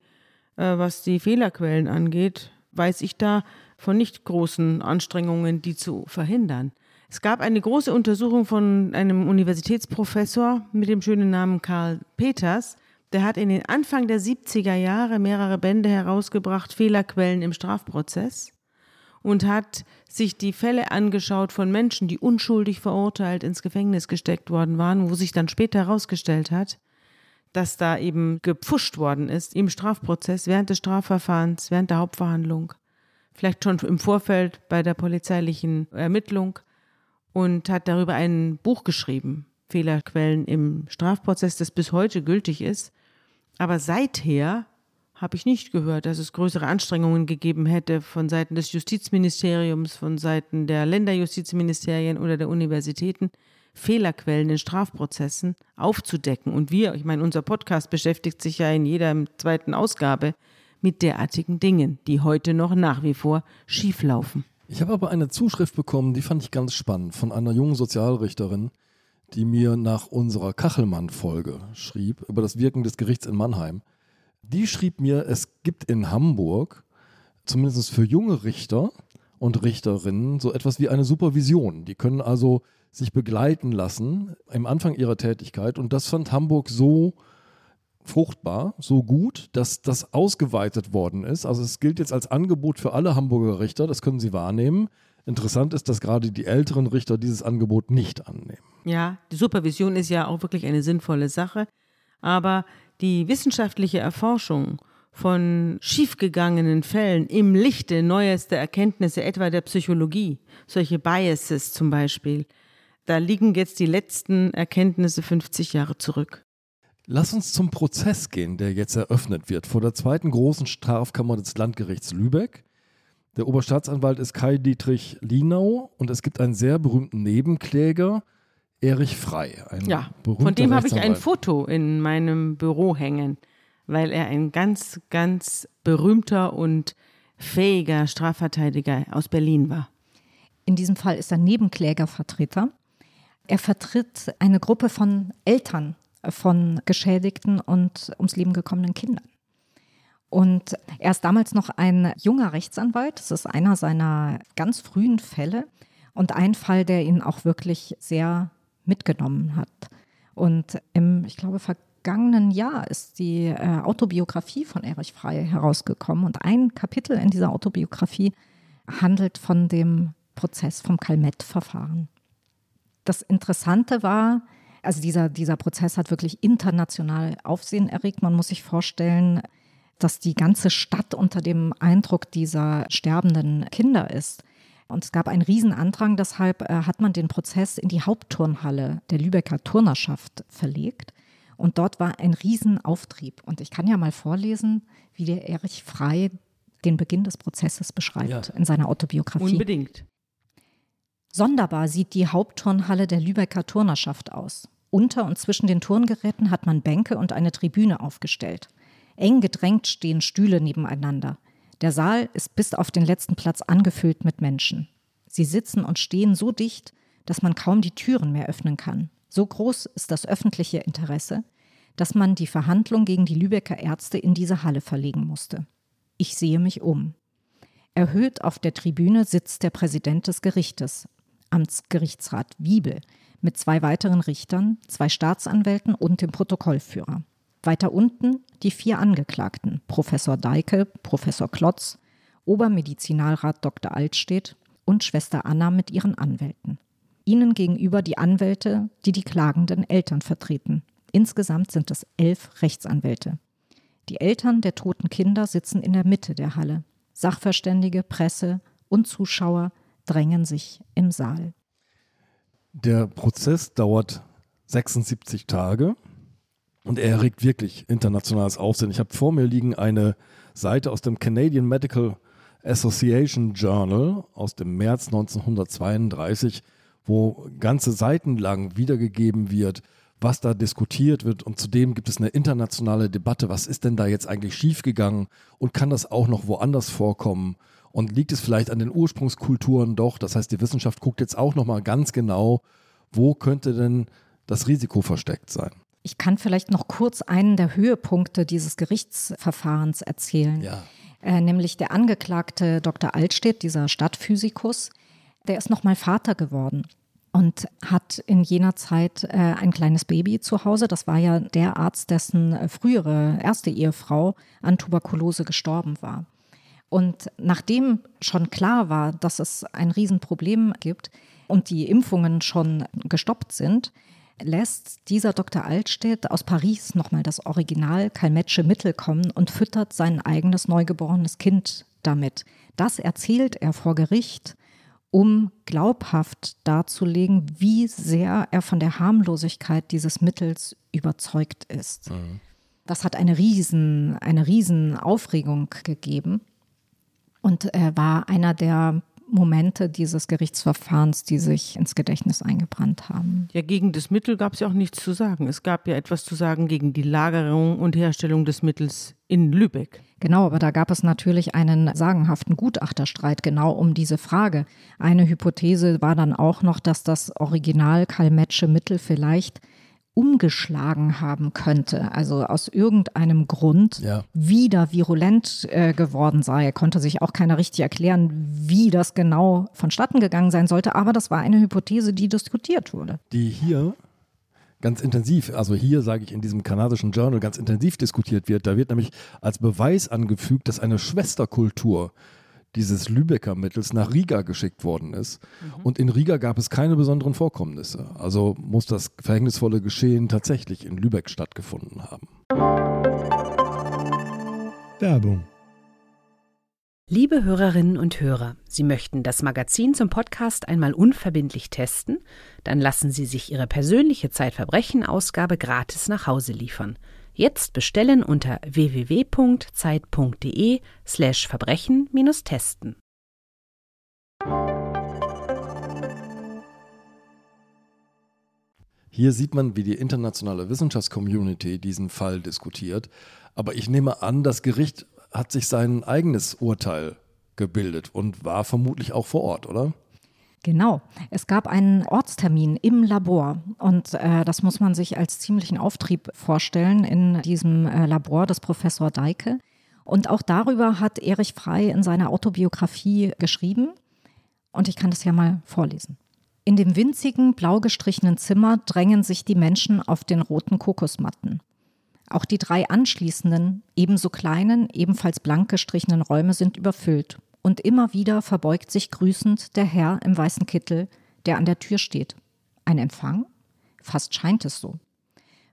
was die Fehlerquellen angeht, weiß ich da von nicht großen Anstrengungen, die zu verhindern. Es gab eine große Untersuchung von einem Universitätsprofessor mit dem schönen Namen Karl Peters. Der hat in den Anfang der 70er Jahre mehrere Bände herausgebracht, Fehlerquellen im Strafprozess, und hat sich die Fälle angeschaut von Menschen, die unschuldig verurteilt ins Gefängnis gesteckt worden waren, wo sich dann später herausgestellt hat, dass da eben gepfuscht worden ist im Strafprozess, während des Strafverfahrens, während der Hauptverhandlung, vielleicht schon im Vorfeld bei der polizeilichen Ermittlung und hat darüber ein Buch geschrieben, Fehlerquellen im Strafprozess, das bis heute gültig ist. Aber seither habe ich nicht gehört, dass es größere Anstrengungen gegeben hätte von Seiten des Justizministeriums, von Seiten der Länderjustizministerien oder der Universitäten, Fehlerquellen in Strafprozessen aufzudecken. Und wir, ich meine, unser Podcast beschäftigt sich ja in jeder zweiten Ausgabe mit derartigen Dingen, die heute noch nach wie vor schieflaufen. Ich habe aber eine Zuschrift bekommen, die fand ich ganz spannend, von einer jungen Sozialrichterin, die mir nach unserer Kachelmann-Folge schrieb über das Wirken des Gerichts in Mannheim. Die schrieb mir, es gibt in Hamburg, zumindest für junge Richter und Richterinnen, so etwas wie eine Supervision. Die können also sich begleiten lassen im Anfang ihrer Tätigkeit. Und das fand Hamburg so fruchtbar, so gut, dass das ausgeweitet worden ist. Also es gilt jetzt als Angebot für alle Hamburger Richter, das können sie wahrnehmen. Interessant ist, dass gerade die älteren Richter dieses Angebot nicht annehmen. Ja, die Supervision ist ja auch wirklich eine sinnvolle Sache, aber die wissenschaftliche Erforschung von schiefgegangenen Fällen im Lichte neuester Erkenntnisse, etwa der Psychologie, solche Biases zum Beispiel, da liegen jetzt die letzten Erkenntnisse 50 Jahre zurück. Lass uns zum Prozess gehen, der jetzt eröffnet wird vor der zweiten großen Strafkammer des Landgerichts Lübeck. Der Oberstaatsanwalt ist Kai Dietrich Linau und es gibt einen sehr berühmten Nebenkläger, Erich Frei. ja, von dem habe ich ein Foto in meinem Büro hängen, weil er ein ganz, ganz berühmter und fähiger Strafverteidiger aus Berlin war. In diesem Fall ist er Nebenklägervertreter. Er vertritt eine Gruppe von Eltern von geschädigten und ums Leben gekommenen Kindern. Und er ist damals noch ein junger Rechtsanwalt. Das ist einer seiner ganz frühen Fälle und ein Fall, der ihn auch wirklich sehr mitgenommen hat. Und im, ich glaube, vergangenen Jahr ist die äh, Autobiografie von Erich Frey herausgekommen. Und ein Kapitel in dieser Autobiografie handelt von dem Prozess vom Kalmett-Verfahren. Das Interessante war, also dieser, dieser Prozess hat wirklich international Aufsehen erregt. Man muss sich vorstellen, dass die ganze Stadt unter dem Eindruck dieser sterbenden Kinder ist. Und es gab einen Riesenandrang, deshalb äh, hat man den Prozess in die Hauptturnhalle der Lübecker Turnerschaft verlegt. Und dort war ein Riesenauftrieb. Und ich kann ja mal vorlesen, wie der Erich Frei den Beginn des Prozesses beschreibt ja. in seiner Autobiografie. Unbedingt. Sonderbar sieht die Hauptturnhalle der Lübecker Turnerschaft aus. Unter und zwischen den Turngeräten hat man Bänke und eine Tribüne aufgestellt. Eng gedrängt stehen Stühle nebeneinander. Der Saal ist bis auf den letzten Platz angefüllt mit Menschen. Sie sitzen und stehen so dicht, dass man kaum die Türen mehr öffnen kann. So groß ist das öffentliche Interesse, dass man die Verhandlung gegen die Lübecker Ärzte in diese Halle verlegen musste. Ich sehe mich um. Erhöht auf der Tribüne sitzt der Präsident des Gerichtes, Amtsgerichtsrat Wiebel, mit zwei weiteren Richtern, zwei Staatsanwälten und dem Protokollführer. Weiter unten die vier Angeklagten, Professor Deike, Professor Klotz, Obermedizinalrat Dr. Altstedt und Schwester Anna mit ihren Anwälten. Ihnen gegenüber die Anwälte, die die klagenden Eltern vertreten. Insgesamt sind es elf Rechtsanwälte. Die Eltern der toten Kinder sitzen in der Mitte der Halle. Sachverständige, Presse und Zuschauer drängen sich im Saal. Der Prozess dauert 76 Tage und er erregt wirklich internationales Aufsehen. Ich habe vor mir liegen eine Seite aus dem Canadian Medical Association Journal aus dem März 1932, wo ganze Seiten lang wiedergegeben wird, was da diskutiert wird. Und zudem gibt es eine internationale Debatte, was ist denn da jetzt eigentlich schiefgegangen und kann das auch noch woanders vorkommen? Und liegt es vielleicht an den Ursprungskulturen doch? Das heißt, die Wissenschaft guckt jetzt auch nochmal ganz genau, wo könnte denn das Risiko versteckt sein? Ich kann vielleicht noch kurz einen der Höhepunkte dieses Gerichtsverfahrens erzählen. Ja. Äh, nämlich der Angeklagte Dr. Altstedt, dieser Stadtphysikus, der ist nochmal Vater geworden und hat in jener Zeit äh, ein kleines Baby zu Hause. Das war ja der Arzt, dessen äh, frühere erste Ehefrau an Tuberkulose gestorben war. Und nachdem schon klar war, dass es ein Riesenproblem gibt und die Impfungen schon gestoppt sind, lässt dieser Dr. Altstedt aus Paris nochmal das Original Kalmetsche Mittel kommen und füttert sein eigenes neugeborenes Kind damit. Das erzählt er vor Gericht, um glaubhaft darzulegen, wie sehr er von der Harmlosigkeit dieses Mittels überzeugt ist. Mhm. Das hat eine riesen, eine riesen Aufregung gegeben und er war einer der Momente dieses Gerichtsverfahrens, die sich ins Gedächtnis eingebrannt haben. Ja, gegen das Mittel gab es ja auch nichts zu sagen. Es gab ja etwas zu sagen gegen die Lagerung und Herstellung des Mittels in Lübeck. Genau, aber da gab es natürlich einen sagenhaften Gutachterstreit genau um diese Frage. Eine Hypothese war dann auch noch, dass das Original Kalmetsche Mittel vielleicht umgeschlagen haben könnte, also aus irgendeinem Grund ja. wieder virulent äh, geworden sei. Konnte sich auch keiner richtig erklären, wie das genau vonstatten gegangen sein sollte, aber das war eine Hypothese, die diskutiert wurde. Die hier ganz intensiv, also hier sage ich in diesem kanadischen Journal ganz intensiv diskutiert wird. Da wird nämlich als Beweis angefügt, dass eine Schwesterkultur dieses Lübecker Mittels nach Riga geschickt worden ist. Mhm. Und in Riga gab es keine besonderen Vorkommnisse. Also muss das verhängnisvolle Geschehen tatsächlich in Lübeck stattgefunden haben. Werbung Liebe Hörerinnen und Hörer, Sie möchten das Magazin zum Podcast einmal unverbindlich testen? Dann lassen Sie sich Ihre persönliche Zeitverbrechen-Ausgabe gratis nach Hause liefern. Jetzt bestellen unter www.zeit.de slash Verbrechen-testen. Hier sieht man, wie die internationale Wissenschaftscommunity diesen Fall diskutiert. Aber ich nehme an, das Gericht hat sich sein eigenes Urteil gebildet und war vermutlich auch vor Ort, oder? Genau. Es gab einen Ortstermin im Labor und äh, das muss man sich als ziemlichen Auftrieb vorstellen in diesem äh, Labor des Professor Deike. Und auch darüber hat Erich Frei in seiner Autobiografie geschrieben und ich kann das ja mal vorlesen. In dem winzigen, blau gestrichenen Zimmer drängen sich die Menschen auf den roten Kokosmatten. Auch die drei anschließenden, ebenso kleinen, ebenfalls blank gestrichenen Räume sind überfüllt. Und immer wieder verbeugt sich grüßend der Herr im weißen Kittel, der an der Tür steht. Ein Empfang? Fast scheint es so.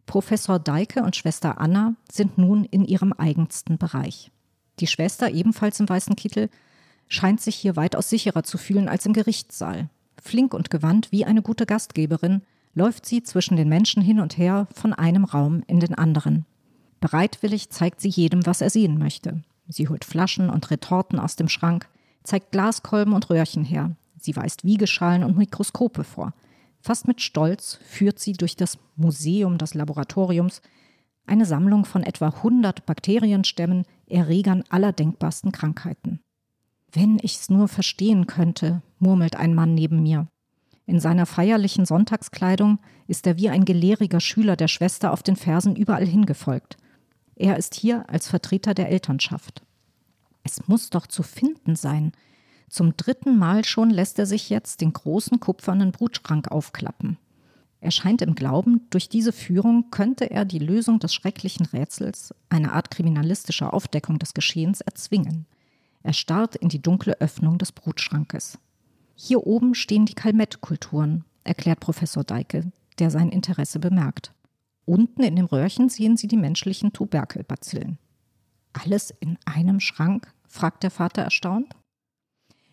Professor Deike und Schwester Anna sind nun in ihrem eigensten Bereich. Die Schwester, ebenfalls im weißen Kittel, scheint sich hier weitaus sicherer zu fühlen als im Gerichtssaal. Flink und gewandt wie eine gute Gastgeberin läuft sie zwischen den Menschen hin und her von einem Raum in den anderen. Bereitwillig zeigt sie jedem, was er sehen möchte. Sie holt Flaschen und Retorten aus dem Schrank, zeigt Glaskolben und Röhrchen her. Sie weist Wiegeschalen und Mikroskope vor. Fast mit Stolz führt sie durch das Museum des Laboratoriums eine Sammlung von etwa 100 Bakterienstämmen, Erregern aller denkbarsten Krankheiten. Wenn ich's nur verstehen könnte, murmelt ein Mann neben mir. In seiner feierlichen Sonntagskleidung ist er wie ein gelehriger Schüler der Schwester auf den Fersen überall hingefolgt. Er ist hier als Vertreter der Elternschaft. Es muss doch zu finden sein. Zum dritten Mal schon lässt er sich jetzt den großen kupfernen Brutschrank aufklappen. Er scheint im Glauben, durch diese Führung könnte er die Lösung des schrecklichen Rätsels, eine Art kriminalistischer Aufdeckung des Geschehens, erzwingen. Er starrt in die dunkle Öffnung des Brutschrankes. Hier oben stehen die Kalmettkulturen, erklärt Professor Deike, der sein Interesse bemerkt. Unten in dem Röhrchen sehen Sie die menschlichen Tuberkelbazillen. Alles in einem Schrank? fragt der Vater erstaunt.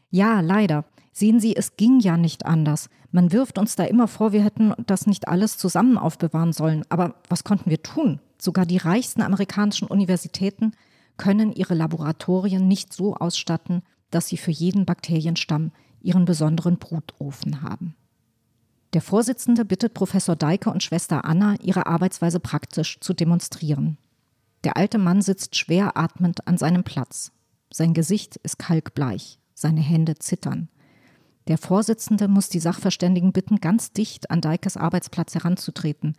Ja, leider. Sehen Sie, es ging ja nicht anders. Man wirft uns da immer vor, wir hätten das nicht alles zusammen aufbewahren sollen. Aber was konnten wir tun? Sogar die reichsten amerikanischen Universitäten können ihre Laboratorien nicht so ausstatten, dass sie für jeden Bakterienstamm ihren besonderen Brutofen haben. Der Vorsitzende bittet Professor Deike und Schwester Anna, ihre Arbeitsweise praktisch zu demonstrieren. Der alte Mann sitzt schwer atmend an seinem Platz. Sein Gesicht ist kalkbleich, seine Hände zittern. Der Vorsitzende muss die Sachverständigen bitten, ganz dicht an Deikes Arbeitsplatz heranzutreten.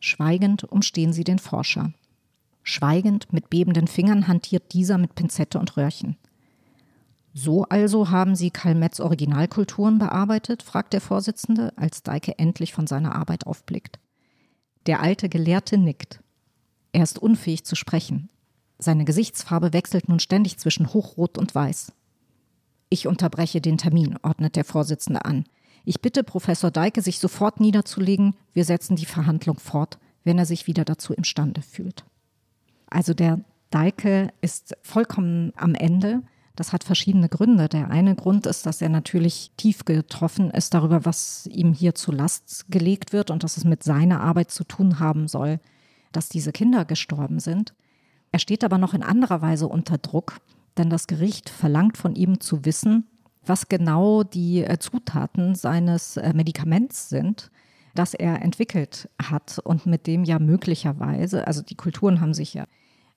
Schweigend umstehen sie den Forscher. Schweigend mit bebenden Fingern hantiert dieser mit Pinzette und Röhrchen. So also haben Sie Karl Metz Originalkulturen bearbeitet? fragt der Vorsitzende, als Deike endlich von seiner Arbeit aufblickt. Der alte Gelehrte nickt. Er ist unfähig zu sprechen. Seine Gesichtsfarbe wechselt nun ständig zwischen Hochrot und Weiß. Ich unterbreche den Termin, ordnet der Vorsitzende an. Ich bitte Professor Deike, sich sofort niederzulegen. Wir setzen die Verhandlung fort, wenn er sich wieder dazu imstande fühlt. Also der Deike ist vollkommen am Ende. Das hat verschiedene Gründe. Der eine Grund ist, dass er natürlich tief getroffen ist darüber, was ihm hier zu Last gelegt wird und dass es mit seiner Arbeit zu tun haben soll, dass diese Kinder gestorben sind. Er steht aber noch in anderer Weise unter Druck, denn das Gericht verlangt von ihm zu wissen, was genau die äh, Zutaten seines äh, Medikaments sind, das er entwickelt hat und mit dem ja möglicherweise, also die Kulturen haben sich ja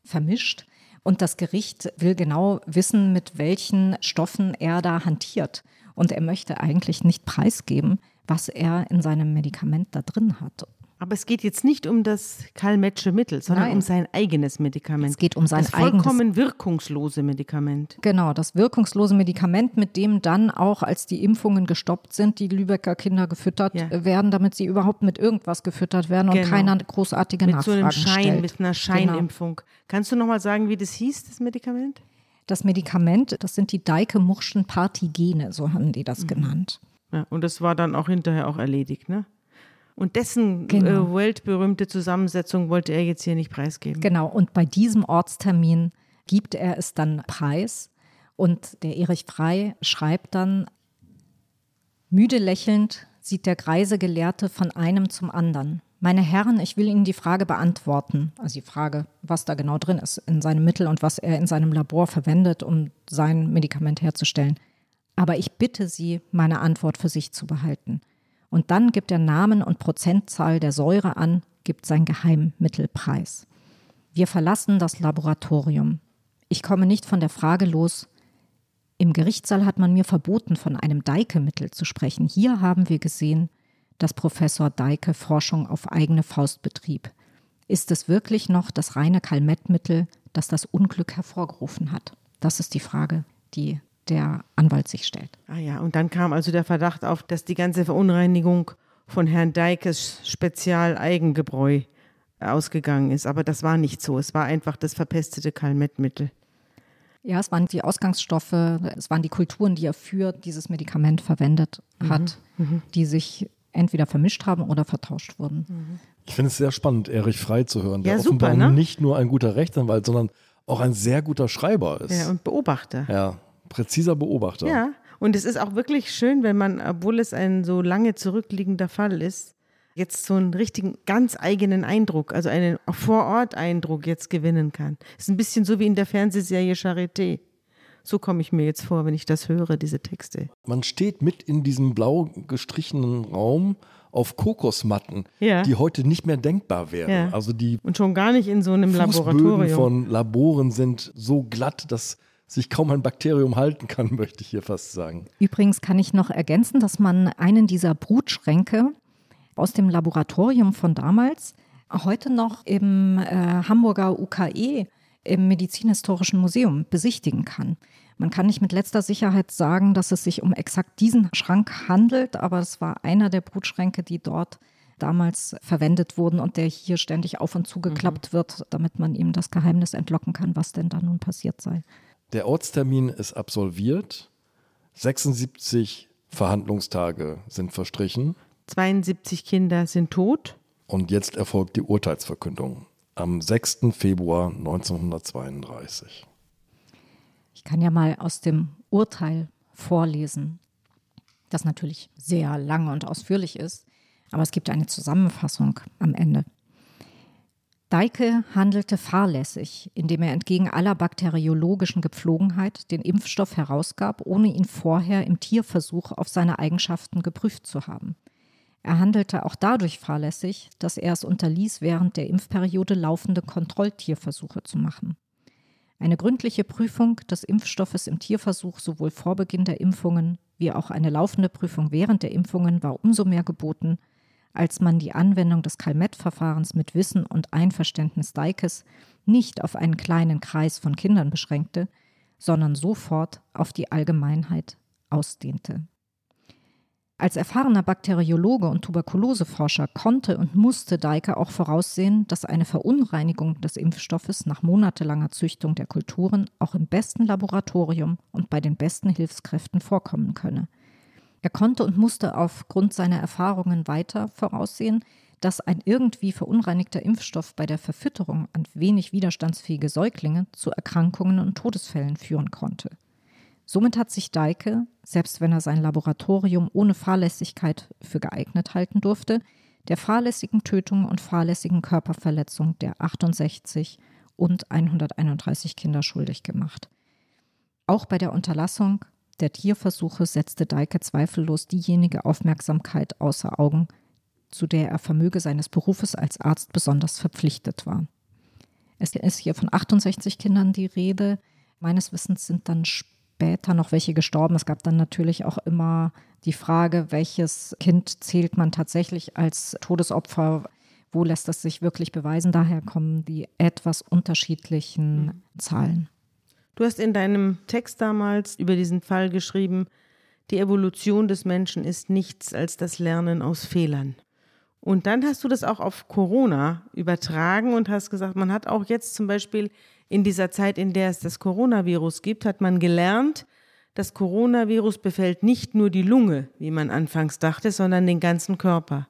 vermischt, und das Gericht will genau wissen, mit welchen Stoffen er da hantiert. Und er möchte eigentlich nicht preisgeben, was er in seinem Medikament da drin hat. Aber es geht jetzt nicht um das Kalmetsche Mittel, sondern Nein. um sein eigenes Medikament. Es geht um sein das vollkommen wirkungslose Medikament. Genau, das wirkungslose Medikament, mit dem dann auch, als die Impfungen gestoppt sind, die Lübecker Kinder gefüttert ja. werden, damit sie überhaupt mit irgendwas gefüttert werden genau. und keiner großartige mit Nachfragen so einem Schein, stellt. Mit einer Scheinimpfung. Genau. Kannst du noch mal sagen, wie das hieß, das Medikament? Das Medikament, das sind die Deike-Murschen Partigene, so haben die das mhm. genannt. Ja, und das war dann auch hinterher auch erledigt, ne? Und dessen genau. äh, weltberühmte Zusammensetzung wollte er jetzt hier nicht preisgeben. Genau, und bei diesem Ortstermin gibt er es dann preis. Und der Erich Frei schreibt dann, müde lächelnd sieht der greise Gelehrte von einem zum anderen. Meine Herren, ich will Ihnen die Frage beantworten. Also die Frage, was da genau drin ist in seinem Mittel und was er in seinem Labor verwendet, um sein Medikament herzustellen. Aber ich bitte Sie, meine Antwort für sich zu behalten. Und dann gibt er Namen und Prozentzahl der Säure an, gibt sein Geheimmittelpreis. Wir verlassen das Laboratorium. Ich komme nicht von der Frage los, im Gerichtssaal hat man mir verboten, von einem Deike-Mittel zu sprechen. Hier haben wir gesehen, dass Professor Deike Forschung auf eigene Faust betrieb. Ist es wirklich noch das reine Kalmettmittel, das das Unglück hervorgerufen hat? Das ist die Frage, die der Anwalt sich stellt. Ah ja, und dann kam also der Verdacht auf, dass die ganze Verunreinigung von Herrn Deikes Spezial-Eigengebräu ausgegangen ist. Aber das war nicht so. Es war einfach das verpestete Kalmettmittel. Ja, es waren die Ausgangsstoffe, es waren die Kulturen, die er für dieses Medikament verwendet mhm. hat, mhm. die sich entweder vermischt haben oder vertauscht wurden. Mhm. Ich finde es sehr spannend, Erich Frei zu hören, der ja, offenbar super, ne? nicht nur ein guter Rechtsanwalt, sondern auch ein sehr guter Schreiber ist. Ja, und Beobachter. Ja, präziser Beobachter. Ja, und es ist auch wirklich schön, wenn man, obwohl es ein so lange zurückliegender Fall ist, jetzt so einen richtigen, ganz eigenen Eindruck, also einen Vorort-Eindruck jetzt gewinnen kann. Ist ein bisschen so wie in der Fernsehserie Charité. So komme ich mir jetzt vor, wenn ich das höre, diese Texte. Man steht mit in diesem blau gestrichenen Raum auf Kokosmatten, ja. die heute nicht mehr denkbar wären. Ja. Also die und schon gar nicht in so einem Fußböden Laboratorium. von Laboren sind so glatt, dass sich kaum ein Bakterium halten kann, [laughs] möchte ich hier fast sagen. Übrigens kann ich noch ergänzen, dass man einen dieser Brutschränke aus dem Laboratorium von damals heute noch im äh, Hamburger UKE im Medizinhistorischen Museum besichtigen kann. Man kann nicht mit letzter Sicherheit sagen, dass es sich um exakt diesen Schrank handelt, aber es war einer der Brutschränke, die dort damals verwendet wurden und der hier ständig auf und zugeklappt mhm. wird, damit man ihm das Geheimnis entlocken kann, was denn da nun passiert sei. Der Ortstermin ist absolviert. 76 Verhandlungstage sind verstrichen. 72 Kinder sind tot. Und jetzt erfolgt die Urteilsverkündung am 6. Februar 1932. Ich kann ja mal aus dem Urteil vorlesen, das natürlich sehr lange und ausführlich ist, aber es gibt eine Zusammenfassung am Ende. Deike handelte fahrlässig, indem er entgegen aller bakteriologischen Gepflogenheit den Impfstoff herausgab, ohne ihn vorher im Tierversuch auf seine Eigenschaften geprüft zu haben. Er handelte auch dadurch fahrlässig, dass er es unterließ, während der Impfperiode laufende Kontrolltierversuche zu machen. Eine gründliche Prüfung des Impfstoffes im Tierversuch sowohl vor Beginn der Impfungen wie auch eine laufende Prüfung während der Impfungen war umso mehr geboten, als man die Anwendung des Kalmett-Verfahrens mit Wissen und Einverständnis Deikes nicht auf einen kleinen Kreis von Kindern beschränkte, sondern sofort auf die Allgemeinheit ausdehnte. Als erfahrener Bakteriologe und Tuberkuloseforscher konnte und musste Deike auch voraussehen, dass eine Verunreinigung des Impfstoffes nach monatelanger Züchtung der Kulturen auch im besten Laboratorium und bei den besten Hilfskräften vorkommen könne. Er konnte und musste aufgrund seiner Erfahrungen weiter voraussehen, dass ein irgendwie verunreinigter Impfstoff bei der Verfütterung an wenig widerstandsfähige Säuglinge zu Erkrankungen und Todesfällen führen konnte. Somit hat sich Deike, selbst wenn er sein Laboratorium ohne Fahrlässigkeit für geeignet halten durfte, der fahrlässigen Tötung und fahrlässigen Körperverletzung der 68 und 131 Kinder schuldig gemacht. Auch bei der Unterlassung der Tierversuche setzte Deike zweifellos diejenige Aufmerksamkeit außer Augen, zu der er vermöge seines Berufes als Arzt besonders verpflichtet war. Es ist hier von 68 Kindern die Rede. Meines Wissens sind dann später noch welche gestorben. Es gab dann natürlich auch immer die Frage, welches Kind zählt man tatsächlich als Todesopfer, wo lässt das sich wirklich beweisen. Daher kommen die etwas unterschiedlichen mhm. Zahlen. Du hast in deinem Text damals über diesen Fall geschrieben, die Evolution des Menschen ist nichts als das Lernen aus Fehlern. Und dann hast du das auch auf Corona übertragen und hast gesagt, man hat auch jetzt zum Beispiel in dieser Zeit, in der es das Coronavirus gibt, hat man gelernt, das Coronavirus befällt nicht nur die Lunge, wie man anfangs dachte, sondern den ganzen Körper.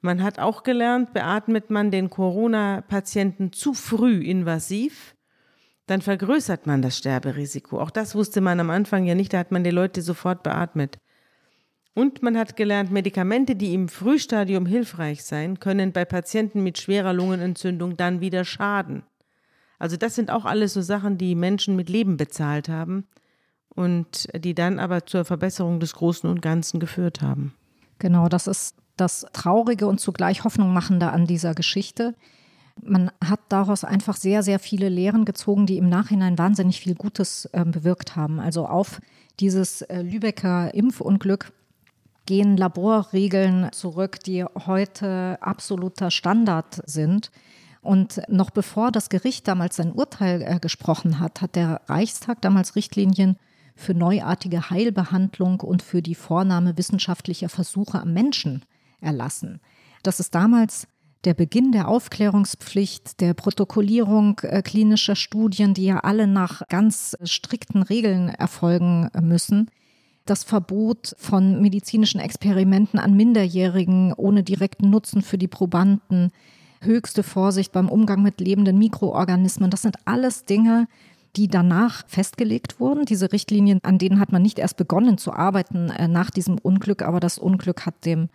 Man hat auch gelernt, beatmet man den Corona-Patienten zu früh invasiv, dann vergrößert man das Sterberisiko. Auch das wusste man am Anfang ja nicht, da hat man die Leute sofort beatmet. Und man hat gelernt, Medikamente, die im Frühstadium hilfreich sein, können bei Patienten mit schwerer Lungenentzündung dann wieder schaden. Also das sind auch alles so Sachen, die Menschen mit Leben bezahlt haben und die dann aber zur Verbesserung des Großen und Ganzen geführt haben. Genau, das ist das Traurige und zugleich Hoffnungmachende an dieser Geschichte. Man hat daraus einfach sehr, sehr viele Lehren gezogen, die im Nachhinein wahnsinnig viel Gutes äh, bewirkt haben. Also auf dieses äh, Lübecker Impfunglück gehen Laborregeln zurück, die heute absoluter Standard sind. Und noch bevor das Gericht damals sein Urteil äh, gesprochen hat, hat der Reichstag damals Richtlinien für neuartige Heilbehandlung und für die Vornahme wissenschaftlicher Versuche am Menschen erlassen. Das ist damals der Beginn der Aufklärungspflicht, der Protokollierung äh, klinischer Studien, die ja alle nach ganz strikten Regeln erfolgen müssen das Verbot von medizinischen Experimenten an Minderjährigen ohne direkten Nutzen für die Probanden, höchste Vorsicht beim Umgang mit lebenden Mikroorganismen. Das sind alles Dinge, die danach festgelegt wurden. Diese Richtlinien, an denen hat man nicht erst begonnen zu arbeiten äh, nach diesem Unglück, aber das Unglück hat dem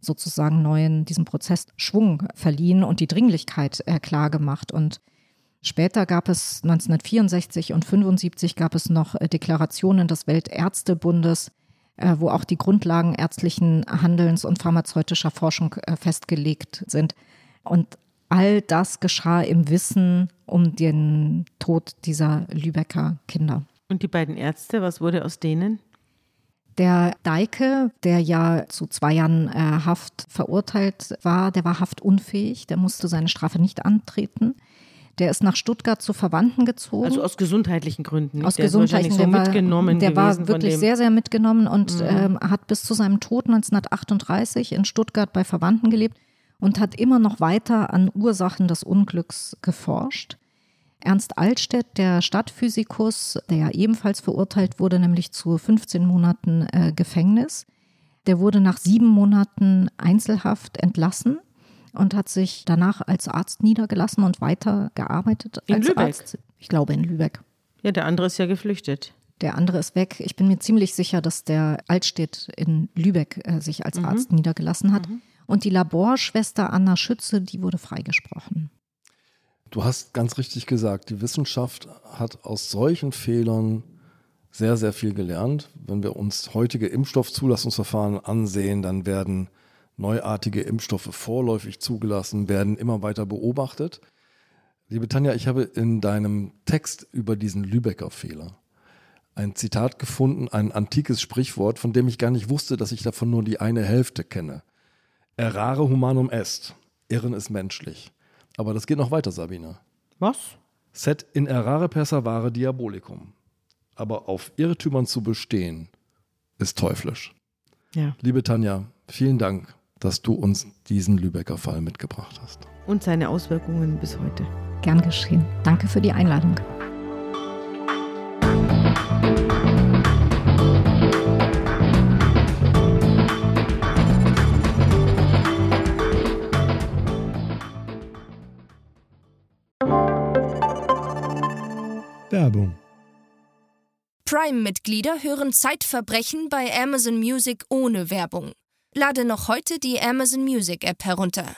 sozusagen neuen, diesem Prozess Schwung verliehen und die Dringlichkeit äh, klar gemacht. Und Später gab es 1964 und 1975 gab es noch äh, Deklarationen des Weltärztebundes, äh, wo auch die Grundlagen ärztlichen Handelns und pharmazeutischer Forschung äh, festgelegt sind. Und all das geschah im Wissen um den Tod dieser Lübecker Kinder. Und die beiden Ärzte, was wurde aus denen? Der Deike, der ja zu zwei Jahren äh, Haft verurteilt war, der war haftunfähig, der musste seine Strafe nicht antreten. Der ist nach Stuttgart zu Verwandten gezogen. Also aus gesundheitlichen Gründen. Aus der gesundheitlichen so der war, mitgenommen. Der war wirklich sehr, sehr mitgenommen und Mhm. ähm, hat bis zu seinem Tod 1938 in Stuttgart bei Verwandten gelebt und hat immer noch weiter an Ursachen des Unglücks geforscht. Ernst Altstedt, der Stadtphysikus, der ja ebenfalls verurteilt wurde, nämlich zu 15 Monaten äh, Gefängnis, der wurde nach sieben Monaten Einzelhaft entlassen und hat sich danach als Arzt niedergelassen und weiter gearbeitet In als Lübeck? Arzt. Ich glaube in Lübeck. Ja, der andere ist ja geflüchtet. Der andere ist weg. Ich bin mir ziemlich sicher, dass der Altstedt in Lübeck äh, sich als Arzt niedergelassen hat. Und die Laborschwester Anna Schütze, die wurde freigesprochen. Du hast ganz richtig gesagt, die Wissenschaft hat aus solchen Fehlern sehr, sehr viel gelernt. Wenn wir uns heutige Impfstoffzulassungsverfahren ansehen, dann werden neuartige Impfstoffe vorläufig zugelassen, werden immer weiter beobachtet. Liebe Tanja, ich habe in deinem Text über diesen Lübecker Fehler ein Zitat gefunden, ein antikes Sprichwort, von dem ich gar nicht wusste, dass ich davon nur die eine Hälfte kenne. Errare humanum est. Irren ist menschlich. Aber das geht noch weiter, Sabine. Was? Set in errare perservare diabolicum. Aber auf Irrtümern zu bestehen, ist teuflisch. Ja. Liebe Tanja, vielen Dank, dass du uns diesen Lübecker Fall mitgebracht hast. Und seine Auswirkungen bis heute. Gern geschehen. Danke für die Einladung. Werbung. Prime-Mitglieder hören Zeitverbrechen bei Amazon Music ohne Werbung. Lade noch heute die Amazon Music App herunter.